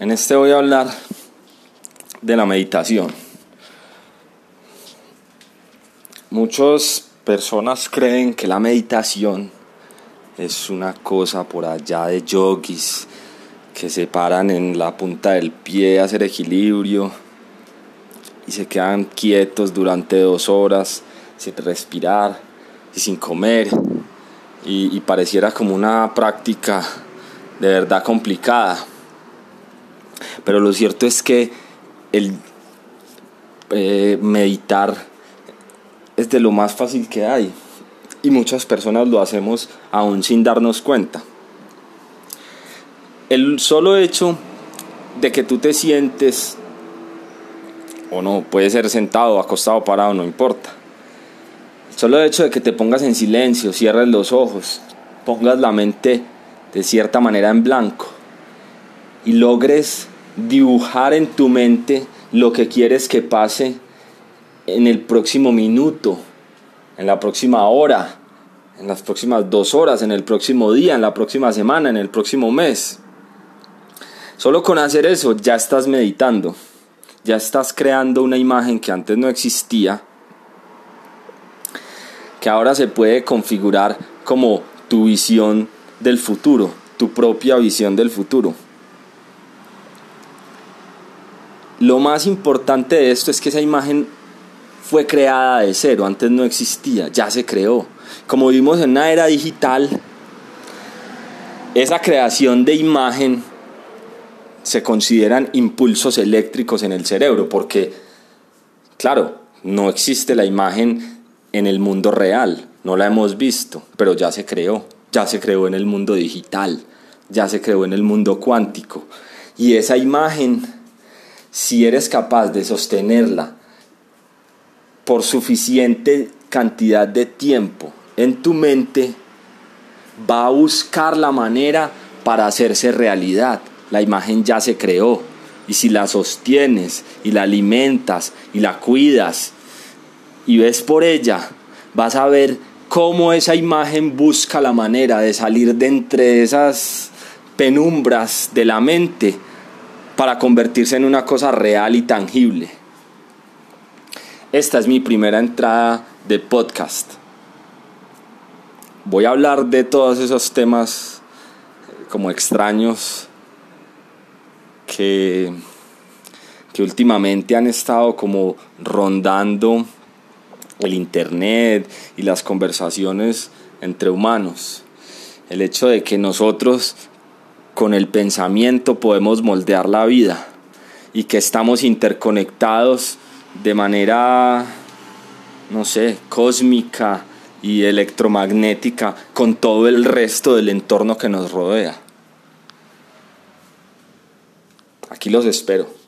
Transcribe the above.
En este voy a hablar de la meditación. Muchas personas creen que la meditación es una cosa por allá de yogis que se paran en la punta del pie a hacer equilibrio y se quedan quietos durante dos horas sin respirar y sin comer y, y pareciera como una práctica de verdad complicada pero lo cierto es que el eh, meditar es de lo más fácil que hay. Y muchas personas lo hacemos aún sin darnos cuenta. El solo hecho de que tú te sientes, o no, puede ser sentado, acostado, parado, no importa. El solo hecho de que te pongas en silencio, cierres los ojos, pongas la mente de cierta manera en blanco y logres dibujar en tu mente lo que quieres que pase en el próximo minuto, en la próxima hora, en las próximas dos horas, en el próximo día, en la próxima semana, en el próximo mes. Solo con hacer eso ya estás meditando, ya estás creando una imagen que antes no existía, que ahora se puede configurar como tu visión del futuro, tu propia visión del futuro. Lo más importante de esto es que esa imagen fue creada de cero, antes no existía, ya se creó. Como vimos en una era digital, esa creación de imagen se consideran impulsos eléctricos en el cerebro, porque, claro, no existe la imagen en el mundo real, no la hemos visto, pero ya se creó, ya se creó en el mundo digital, ya se creó en el mundo cuántico. Y esa imagen si eres capaz de sostenerla por suficiente cantidad de tiempo en tu mente, va a buscar la manera para hacerse realidad. La imagen ya se creó y si la sostienes y la alimentas y la cuidas y ves por ella, vas a ver cómo esa imagen busca la manera de salir de entre esas penumbras de la mente para convertirse en una cosa real y tangible. Esta es mi primera entrada de podcast. Voy a hablar de todos esos temas eh, como extraños que, que últimamente han estado como rondando el internet y las conversaciones entre humanos. El hecho de que nosotros con el pensamiento podemos moldear la vida y que estamos interconectados de manera, no sé, cósmica y electromagnética con todo el resto del entorno que nos rodea. Aquí los espero.